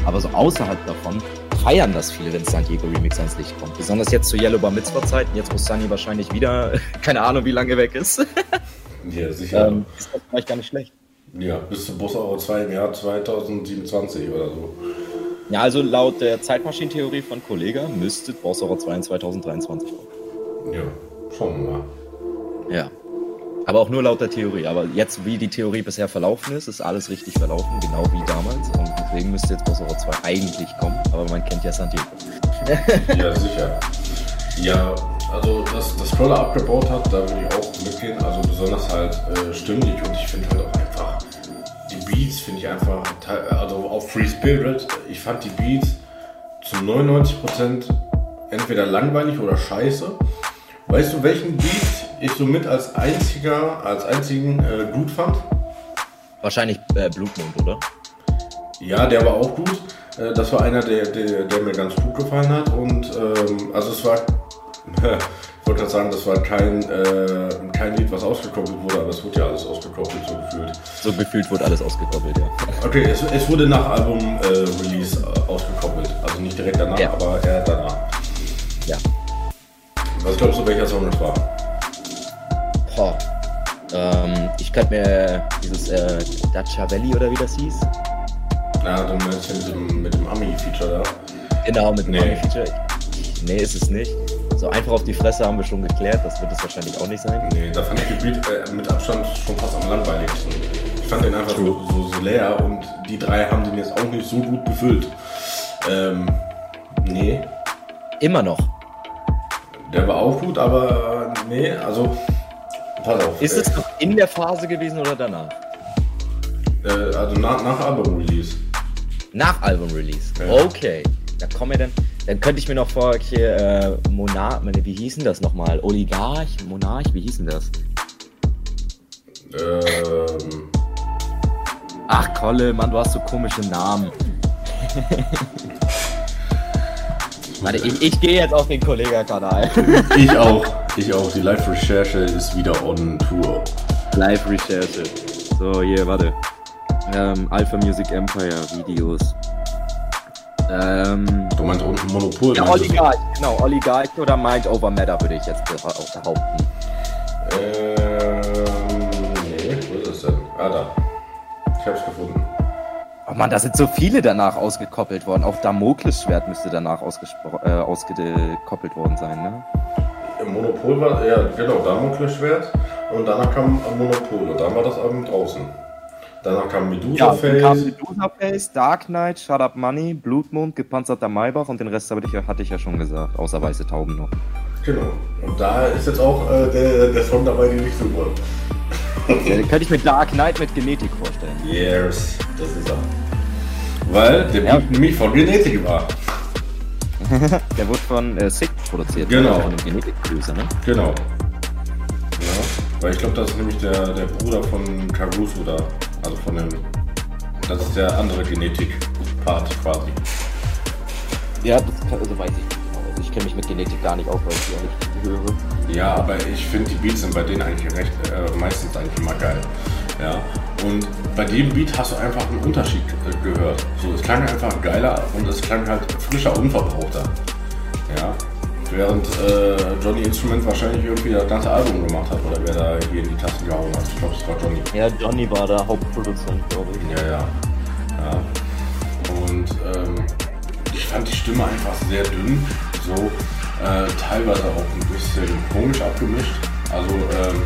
Aber so außerhalb davon feiern das viele, wenn San Diego Remixer ins Licht kommt. Besonders jetzt zu Yellow Bar Mitzvah Zeiten, jetzt wo Sunny wahrscheinlich wieder, keine Ahnung wie lange weg ist. ja, sicher. ähm, ist das vielleicht gar nicht schlecht. ja, bis zu Bus Euro 2 im Jahr 2027 oder so. Ja, also laut der Zeitmaschinentheorie von Kollega müsste Boss Horror 2 in 2023 kommen. Ja, schauen wir mal. Ja. Aber auch nur laut der Theorie. Aber jetzt, wie die Theorie bisher verlaufen ist, ist alles richtig verlaufen, genau wie damals. Und deswegen müsste jetzt Boss Horror 2 eigentlich kommen. Aber man kennt ja San Diego. Ja, sicher. Ja, also dass das Scroller abgebaut hat, da würde ich auch mitgehen. Also besonders halt äh, stimmlich und ich finde halt auch einfach, Beats finde ich einfach, also auf Free Spirit, ich fand die Beats zu 99% entweder langweilig oder scheiße. Weißt du, welchen Beat ich somit als einziger, als einzigen äh, gut fand? Wahrscheinlich äh, Blutmond, oder? Ja, der war auch gut. Äh, Das war einer, der, der, der mir ganz gut gefallen hat. Und ähm, also es war, wollte gerade sagen, das war kein, äh, kein Lied, was ausgekoppelt wurde, aber es wurde ja alles ausgekoppelt, so gefühlt. So gefühlt wurde alles ausgekoppelt, ja. Okay, es, es wurde nach Album-Release äh, ausgekoppelt. Also nicht direkt danach, Ja. aber eher danach. Ja. Was glaubst du, welcher Song das war? Boah. Ähm, ich könnte mir dieses äh, Dacia Valley oder wie das hieß. Na, dann meinst du mit dem, mit dem Ami-Feature da. Genau, mit dem Nee. nee. Feature. Ich, nee, ist es nicht. So einfach auf die Fresse haben wir schon geklärt, das wird es wahrscheinlich auch nicht sein. Nee, da fand ich den Beat äh, mit Abstand schon fast am langweiligsten. Ich fand den einfach so, so, so leer und die drei haben den jetzt auch nicht so gut befüllt. Ähm, nee, Immer noch. der war auch gut, aber nee, also pass auf. Ist äh, es noch in der Phase gewesen oder danach? äh, also nach, nach Album-Release. Nach Album-Release. Ja. Okay. Da kommen wir dann. Dann könnte ich mir noch vor hier äh, Monarch, meine, wie hießen das nochmal? Oligarch, Monarch, wie hießen das? Ähm, Ach Kolle, Mann, du hast so komische Namen. Warte, ich, ich gehe jetzt auf den Kollega-Kanal. ich auch. Ich auch. Die Live-Recherche ist wieder on Tour. Live-Recherche. So, hier, warte. Ähm, Alpha Music Empire Videos. Ähm, Du meinst unten Monopol? ja, meinst du? Oligarch, genau, Oligarch oder Mind Over Matter würde ich jetzt beha- behaupten. Ähm, nee, wo ist es denn? Ah, da. Ich hab's gefunden. Oh Mann, da sind so viele danach ausgekoppelt worden. Auch Damokles-Schwert müsste danach äh, ausgekoppelt worden sein, ne? Im Monopol war, ja genau, Damoklesschwert und danach kam Monopol und dann war das Album draußen. Danach kam Medusa dann Face. kam Medusa Face, Dark Knight, Shut Up Money, Blutmond, gepanzerter Maybach und den Rest habe ich, ja- hatte ich ja schon gesagt, außer weiße Tauben noch. Genau. Und da ist jetzt auch äh, der, der Song dabei, den ich super. Ja, den könnte ich mir Dark Knight mit Genetik vorstellen. Yes, das ist er. Weil der Ja. Beat nämlich von Genetik war. Der wurde von äh, Sick produziert, Genau. ne? von dem Genetik-Producer, ne? Genau. Ja, weil ich glaube, das ist nämlich der, der Bruder von Karuso da. Also von dem. Das ist der andere Genetik-Part quasi. Ja, das kann, also weiß ich nicht genau. Also ich kenne mich mit Genetik gar nicht aus, weil ich die auch nicht höre. Ja, aber ich finde die Beats sind bei denen eigentlich recht, äh, meistens eigentlich immer geil. Ja. Und bei dem Beat hast du einfach einen Unterschied äh, gehört. So, es klang einfach geiler und es klang halt frischer, unverbrauchter. Ja. Während äh, Johnny Instrument wahrscheinlich irgendwie das ganze Album gemacht hat oder wer da hier in die Tasten gehauen hat. Ich glaube, es war Johnny. Ja, Johnny war der Hauptproduzent, glaube ich. Ja, ja. ja. Und ähm, ich fand die Stimme einfach sehr dünn, so äh, teilweise auch ein bisschen komisch abgemischt. Also ähm,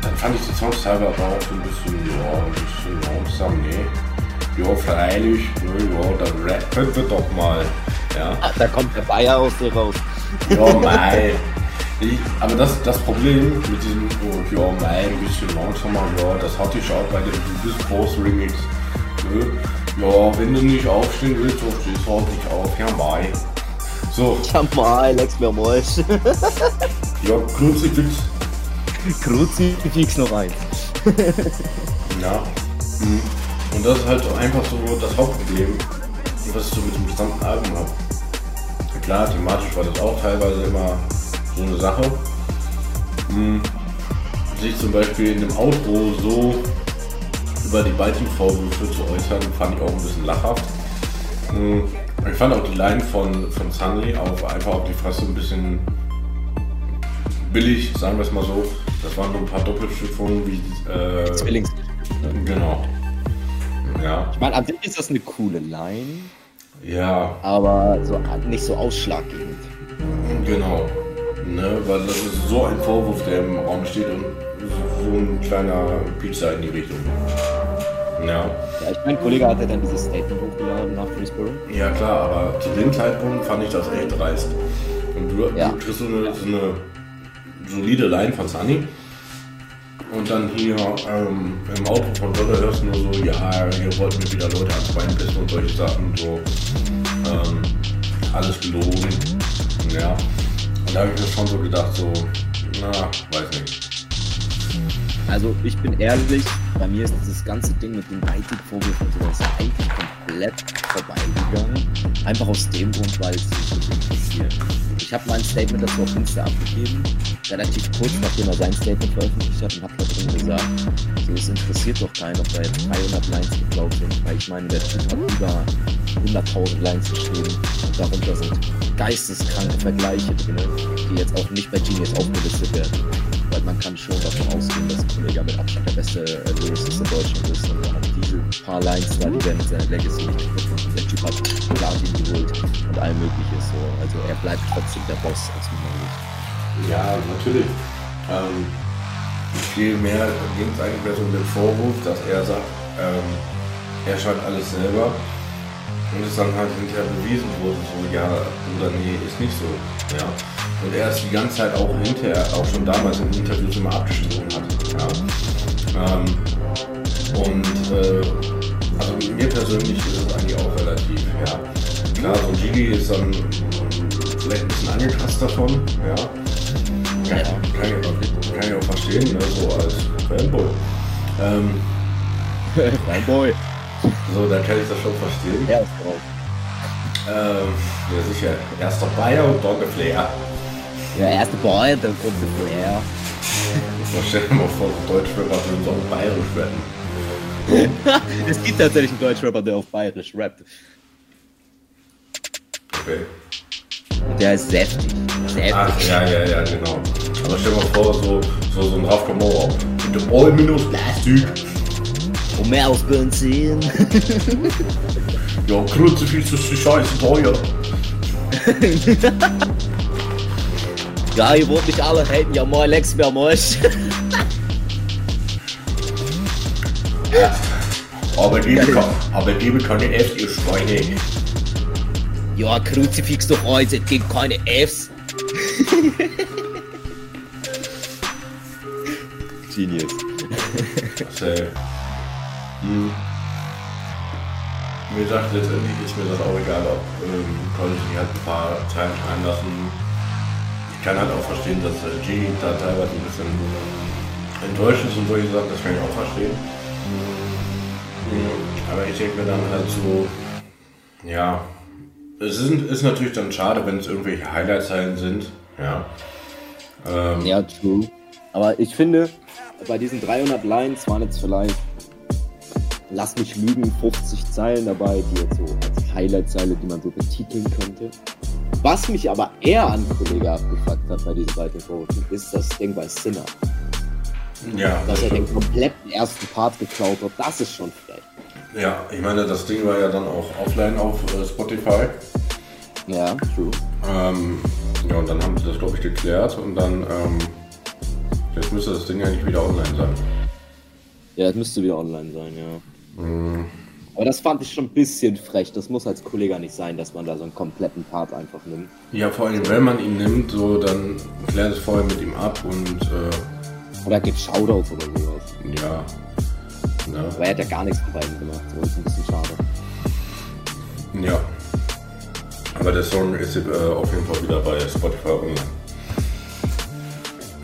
dann fand ich die Songs teilweise aber auch so ein bisschen, ja, ein bisschen langsam, nee. ja, freilich, ja, dann rappen wir doch mal. Ja, Ah, Da kommt der Bayer aus dir raus. ja mei. Ich, aber das, das Problem mit diesem, oh, ja, mei, ein bisschen langsamer, ja, das hatte ich auch bei dem Boss Remix. Ne? Ja, wenn du nicht aufstehen willst, so stehst du halt nicht auf. Ja, mei. So, Ja, mal, leck's mir mal. ja, Kruzifix. Kruzifix noch eins. Ja. Mhm. Und das ist halt einfach so das Hauptproblem, was ich so mit dem gesamten Album habe. Klar, thematisch war das auch teilweise immer so eine Sache. Mhm. Sich zum Beispiel in dem Outro so über die Biting-Vorwürfe zu äußern, fand ich auch ein bisschen lachhaft. Mhm. Ich fand auch die Line von, von Sunny auf, einfach auf die Fresse ein bisschen billig, sagen wir es mal so. Das waren so ein paar Doppelstiftungen, wie äh, Zwillings. Genau. Ja, Ich meine, an sich ist das eine coole Line, ja, aber so, nicht so ausschlaggebend. genau. Ne, weil das ist so ein Vorwurf, der im Raum steht und so ein kleiner Pizza in die Richtung. Ja, Ja, ich mein Kollege hat ja dann dieses Statement hochgeladen nach Freesboro. ja klar, aber zu dem Zeitpunkt fand ich das echt dreist. Und du, Ja. du kriegst so eine, so eine solide Line von Sunny. Und dann hier ähm, im Auto von Dolle hörst du nur so, ja, hier wollten mir wieder Leute ans Bein pissen und solche Sachen. So, ähm, alles gelogen. Ja. Und da habe ich mir schon so gedacht, so, na, weiß nicht. Also ich bin ehrlich, bei mir ist dieses ganze Ding mit den Beitig-Vorwürfen und sowas eigentlich komplett vorbeigegangen. Einfach aus dem Grund, weil es mich nicht interessiert. Ich habe mein Statement dazu auf Insta abgegeben, relativ kurz nachdem er sein Statement veröffentlicht hat und habe da drin gesagt, so es interessiert doch keinen, ob da jetzt 300 Lines geklaut sind, weil ich meine, der Typ hat über 100.000 Lines geschrieben und darunter sind geisteskranke Vergleiche drin, die jetzt auch nicht bei Genius aufgelistet werden weil man kann schon davon ausgehen, dass Kollega mit Abstand der beste äh, Lyricist in Deutschland ist und auch diese paar Lines da, die werden mit Legacy nicht machen. Der Typ hat Platin geholt und all mögliches so. Also er bleibt trotzdem der Boss aus meiner Sicht. Ja, natürlich. Ähm, viel mehr ging es eigentlich mehr so um den Vorwurf, dass er sagt, ähm, er schreibt alles selber. Und es dann halt hinterher bewiesen wurde, so, ja, oder nee, ist nicht so. Ja. Und er es die ganze Zeit auch hinterher, auch schon damals in Interviews immer abgestritten hat. Ja. Ähm, und äh, also mir persönlich ist es eigentlich auch relativ, ja. Klar, so ein Gigi ist dann vielleicht ein bisschen angekratzt davon, ja. Kann, kann, ich, auch, kann ich auch verstehen, ne, so als Fanboy. Ähm, Mein Boy. so, dann kann ich das schon verstehen. Er ist drauf. Ähm, ja sicher, erst der Bayer und dann der Flair. Der erste Boy, dann kommt der Flair. So, stell dir mal vor, so Deutschrapper würden so auf Bayerisch rappen. es gibt tatsächlich einen Deutschrapper, der auf Bayerisch rappt. Okay. Der ist säftig. Säftig. Ach, ja, ja, ja, genau. Aber stell dir mal vor, so, so, so ein Raf Kamora. Mit dem All minus Plastik. Und mehr aus Benzin. Ja, Kruzifix ist die Scheiße teuer. ja, ihr wollt mich alle haten. Ja, moin, Lex, mir Mosch. Aber gebe, kann, aber gebe keine Fs, ihr Schweine. Ja, Kruzifix doch heute, es gibt keine Fs. Genius. Safe. Hm. Wie gesagt, letztendlich ist mir das auch egal, ob ähm, konnte ich halt ein paar Zeilen schreiben lassen. Ich kann halt auch verstehen, dass äh, G da teilweise ein bisschen enttäuscht ist und solche Sachen, das kann ich auch verstehen. Mhm. Aber ich denke mir dann halt so, ja, es ist, ist natürlich dann schade, wenn es irgendwelche Highlight-Zeilen sind, ja. Ähm, Ja, true. Aber ich finde, bei diesen 300 Lines waren jetzt vielleicht, lass mich lügen, 50 Zeilen dabei, die jetzt so als Highlight-Zeile, die man so betiteln könnte. Was mich aber eher an Kollege abgefuckt hat bei diesen beiden Quoten, ist das Ding bei Sinner. ja, Dass er den kompletten ersten Part geklaut hat, das ist schon frech. ja, ich meine, das Ding war ja dann auch offline auf äh, Spotify. Ja, true. Ähm, ja, und dann haben sie das, glaube ich, geklärt und dann, ähm, jetzt müsste das Ding eigentlich wieder online sein. Ja, das müsste wieder online sein, ja. Aber das fand ich schon ein bisschen frech. Das muss als Kollege nicht sein, dass man da so einen kompletten Part einfach nimmt. Ja, vor allem, wenn man ihn nimmt, so, dann klärt es vorher mit ihm ab und äh, Oder gibt Shoutouts oder sowas. ja. Ne? Aber er hat ja gar nichts von beiden gemacht. So ist ein bisschen schade. Ja. Aber der Song ist äh, auf jeden Fall wieder bei Spotify online.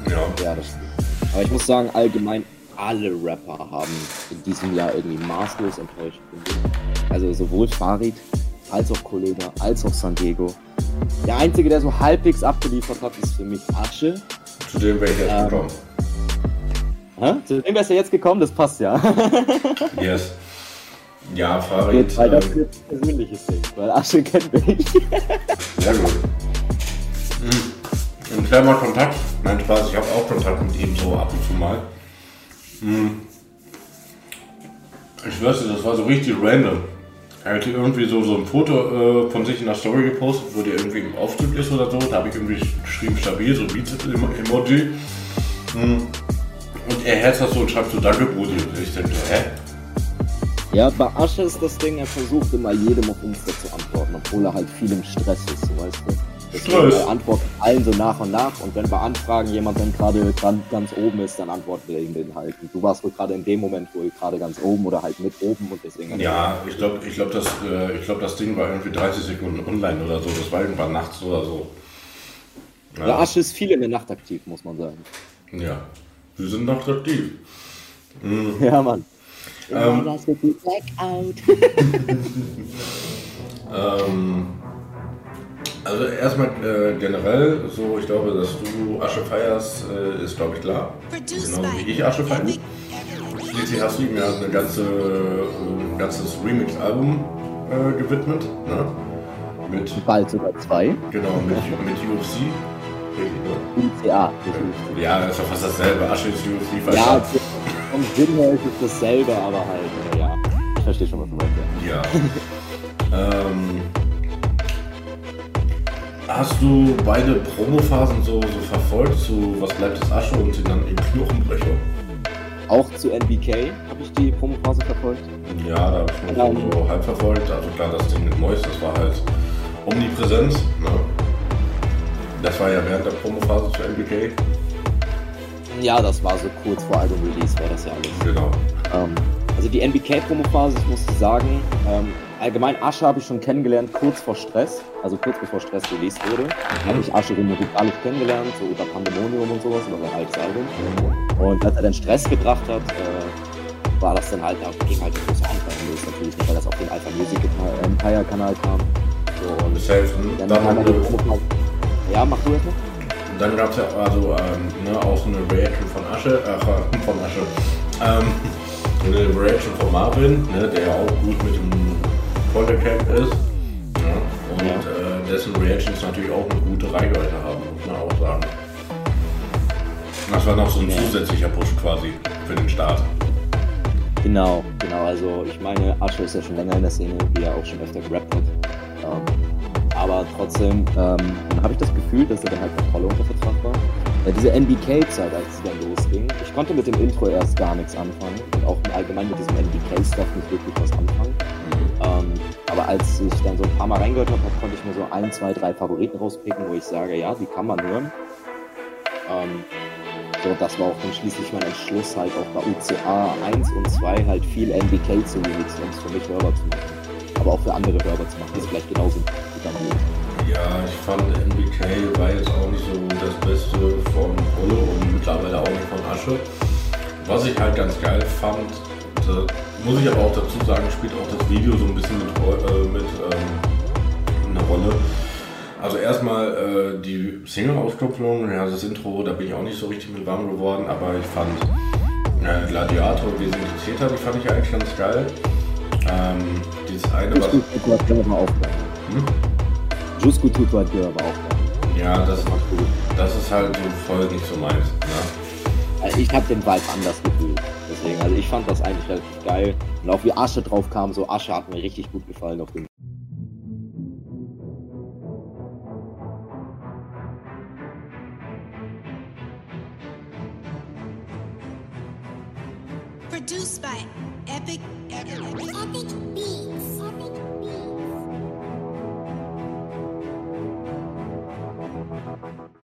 Ja. Ja, das stimmt. Aber ich muss sagen, allgemein alle Rapper haben in diesem Jahr irgendwie maßlos enttäuscht. ich. Also sowohl Farid als auch Kollega als auch San Diego. Der einzige, der so halbwegs abgeliefert hat, ist für mich Asche. Zu dem wäre ich jetzt Ähm, gekommen. Hä? Zu dem wärst du jetzt gekommen, das passt ja. Yes. Ja, Farid. Weil das Ähm, ist ein persönliches Ding, weil Asche kennt mich. sehr gut. Ein kleiner Kontakt. Nein, Spaß, ich habe auch Kontakt mit ihm so ab und zu mal. Mhm. Ich weiß nicht, das war so richtig random. Er hatte irgendwie so, so ein Foto äh, von sich in der Story gepostet, wo der irgendwie im Aufzug ist oder so. Da habe ich irgendwie geschrieben, stabil, so Beats-Emoji. Mhm. Und er herzt das so und schreibt so Danke, Brudi. Und ich denke, hä? Ja, bei Asche ist das Ding, er versucht immer jedem auf Insta zu antworten, obwohl er halt viel im Stress ist, so weißt du. Deswegen er antwortet allen so nach und nach und wenn bei Anfragen jemand dann gerade ganz oben ist, dann antwortet er ihm den halt. Und du warst wohl gerade in dem Moment wohl gerade ganz oben oder halt mit oben und deswegen. Ja, ich glaube, ich glaub, das, äh, ich glaub, das Ding war irgendwie 30 Sekunden online oder so. Das war irgendwann nachts oder so. Ja, Asche ist viel in der Nacht aktiv, muss man sagen. Ja, wir sind noch aktiv. Ja, Mann. Ähm, Blackout. Ähm, also erstmal äh, generell, so ich glaube, dass du Asche feierst, äh, ist glaube ich klar. Genau wie ich Asche feiere. Schließlich hast du ihm ja eine ganze, ein ganzes Remix-Album äh, gewidmet. Ne? Mit, Bald sogar zwei. genau, mit, mit UFC. Richtig, ne? UCA. Ja, das ist ja fast dasselbe. Asche ist UFC, Ja, vom Sinn her ist es dasselbe, aber halt, äh, ja. Ich verstehe schon, was du meinst. Ja. Ja. ähm, hast du beide Promophasen so, so verfolgt, zu Was bleibt des Asche und dann in Knochenbrecher? Auch zu NBK habe ich die Promophase verfolgt. Ja, da habe ich nur so, so halb verfolgt. Also klar, das Ding mit Mois, das war halt omnipräsent. Ne? Das war ja während der Promophase zu NBK. Ja, das war so kurz vor Album-Release, war das ja alles. Genau. Ähm, also die NBK-Promophase, ich muss sagen, ähm, allgemein Asche habe ich schon kennengelernt kurz vor Stress, also kurz bevor Stress released wurde, habe ich Asche musikalisch kennengelernt, so über Pandemonium und sowas, über sein altes Album. Und als er dann Stress gebracht hat, äh, war das dann halt, da ging halt ein großer Anfang los, natürlich nicht, weil das auf den Alpha Music Empire Kanal kam. So, und Safe. ne? dann, Dann, haben wir die Promophase. Ja, mach du das noch? dann gab es ja also ähm, ne, auch so eine Reaction von Asche, äh, von Asche. Ähm, eine Reaction von Marvin, ne, der ja auch gut mit dem Vollcap ist. Ne? Und Ja. Äh, dessen Reactions natürlich auch eine gute Reichweite haben, muss man auch sagen. Das war noch so ein Ja. zusätzlicher Push quasi für den Start. Genau, genau. Also ich meine, Asche ist ja schon länger in der Szene, wie er auch schon öfter gerappt hat. Ähm, aber trotzdem ähm, habe ich das Gefühl, dass er dann halt noch voll unter Vertrag war. Äh, diese NBK-Zeit, als sie dann losging, ich konnte mit dem Intro erst gar nichts anfangen und auch allgemein mit diesem NBK-Stuff nicht wirklich was anfangen. Ähm, aber als ich dann so ein paar Mal reingehört habe, konnte ich mir so ein, zwei, drei Favoriten rauspicken, wo ich sage, ja, die kann man hören. Ähm, so, das war auch dann schließlich mein Entschluss, halt auch bei UCA 1 und 2 halt viel NBK zu remixen, um es für mich hörbar zu machen. Aber auch für andere hörbar zu machen, die es vielleicht genauso gut dann geht. Ja, ich fand NBK war jetzt auch nicht so das Beste von Polo und mittlerweile auch nicht von Asche. Was ich halt ganz geil fand, muss ich aber auch dazu sagen, spielt auch das Video so ein bisschen mit, äh, mit ähm, eine Rolle. Also erstmal äh, die Single-Auskopplung, ja, das Intro, da bin ich auch nicht so richtig mit warm geworden, aber ich fand äh, Gladiator Wesentliche Täter, die fand ich eigentlich ganz geil. Ähm, dieses eine, was. Hat Gehör aber aufgegangen. Hm? Tutu hat Gehör aber aufgegangen. Ja, das, macht gut. das ist halt so voll nicht so meins. Ne? Also ich habe den Vibe anders gefühlt. Deswegen, also ich fand das eigentlich relativ geil. Und auch wie Asche drauf kam, so Asche hat mir richtig gut gefallen auf dem. Produced by Epic, epic, epic, epic beats.